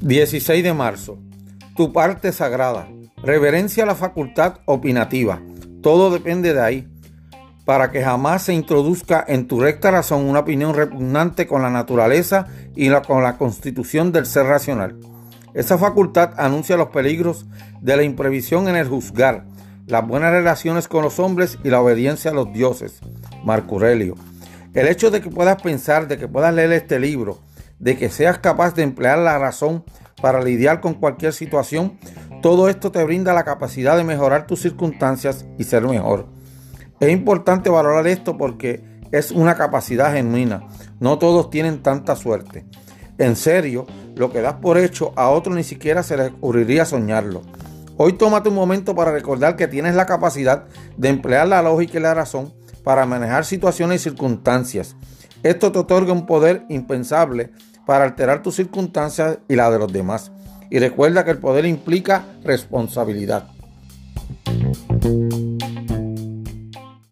16 de marzo. Tu parte sagrada. Reverencia a la facultad opinativa. Todo depende de ahí. Para que jamás se introduzca en tu recta razón una opinión repugnante con la naturaleza y con la constitución del ser racional. Esa facultad anuncia los peligros de la imprevisión en el juzgar, las buenas relaciones con los hombres y la obediencia a los dioses. Marco Aurelio. El hecho de que puedas pensar, de que puedas leer este libro, de que seas capaz de emplear la razón para lidiar con cualquier situación, todo esto te brinda la capacidad de mejorar tus circunstancias y ser mejor. Es importante valorar esto porque es una capacidad genuina. No todos tienen tanta suerte. En serio, lo que das por hecho a otro ni siquiera se le ocurriría soñarlo. Hoy tómate un momento para recordar que tienes la capacidad de emplear la lógica y la razón para manejar situaciones y circunstancias. Esto te otorga un poder impensable para alterar tus circunstancias y la de los demás. Y recuerda que el poder implica responsabilidad.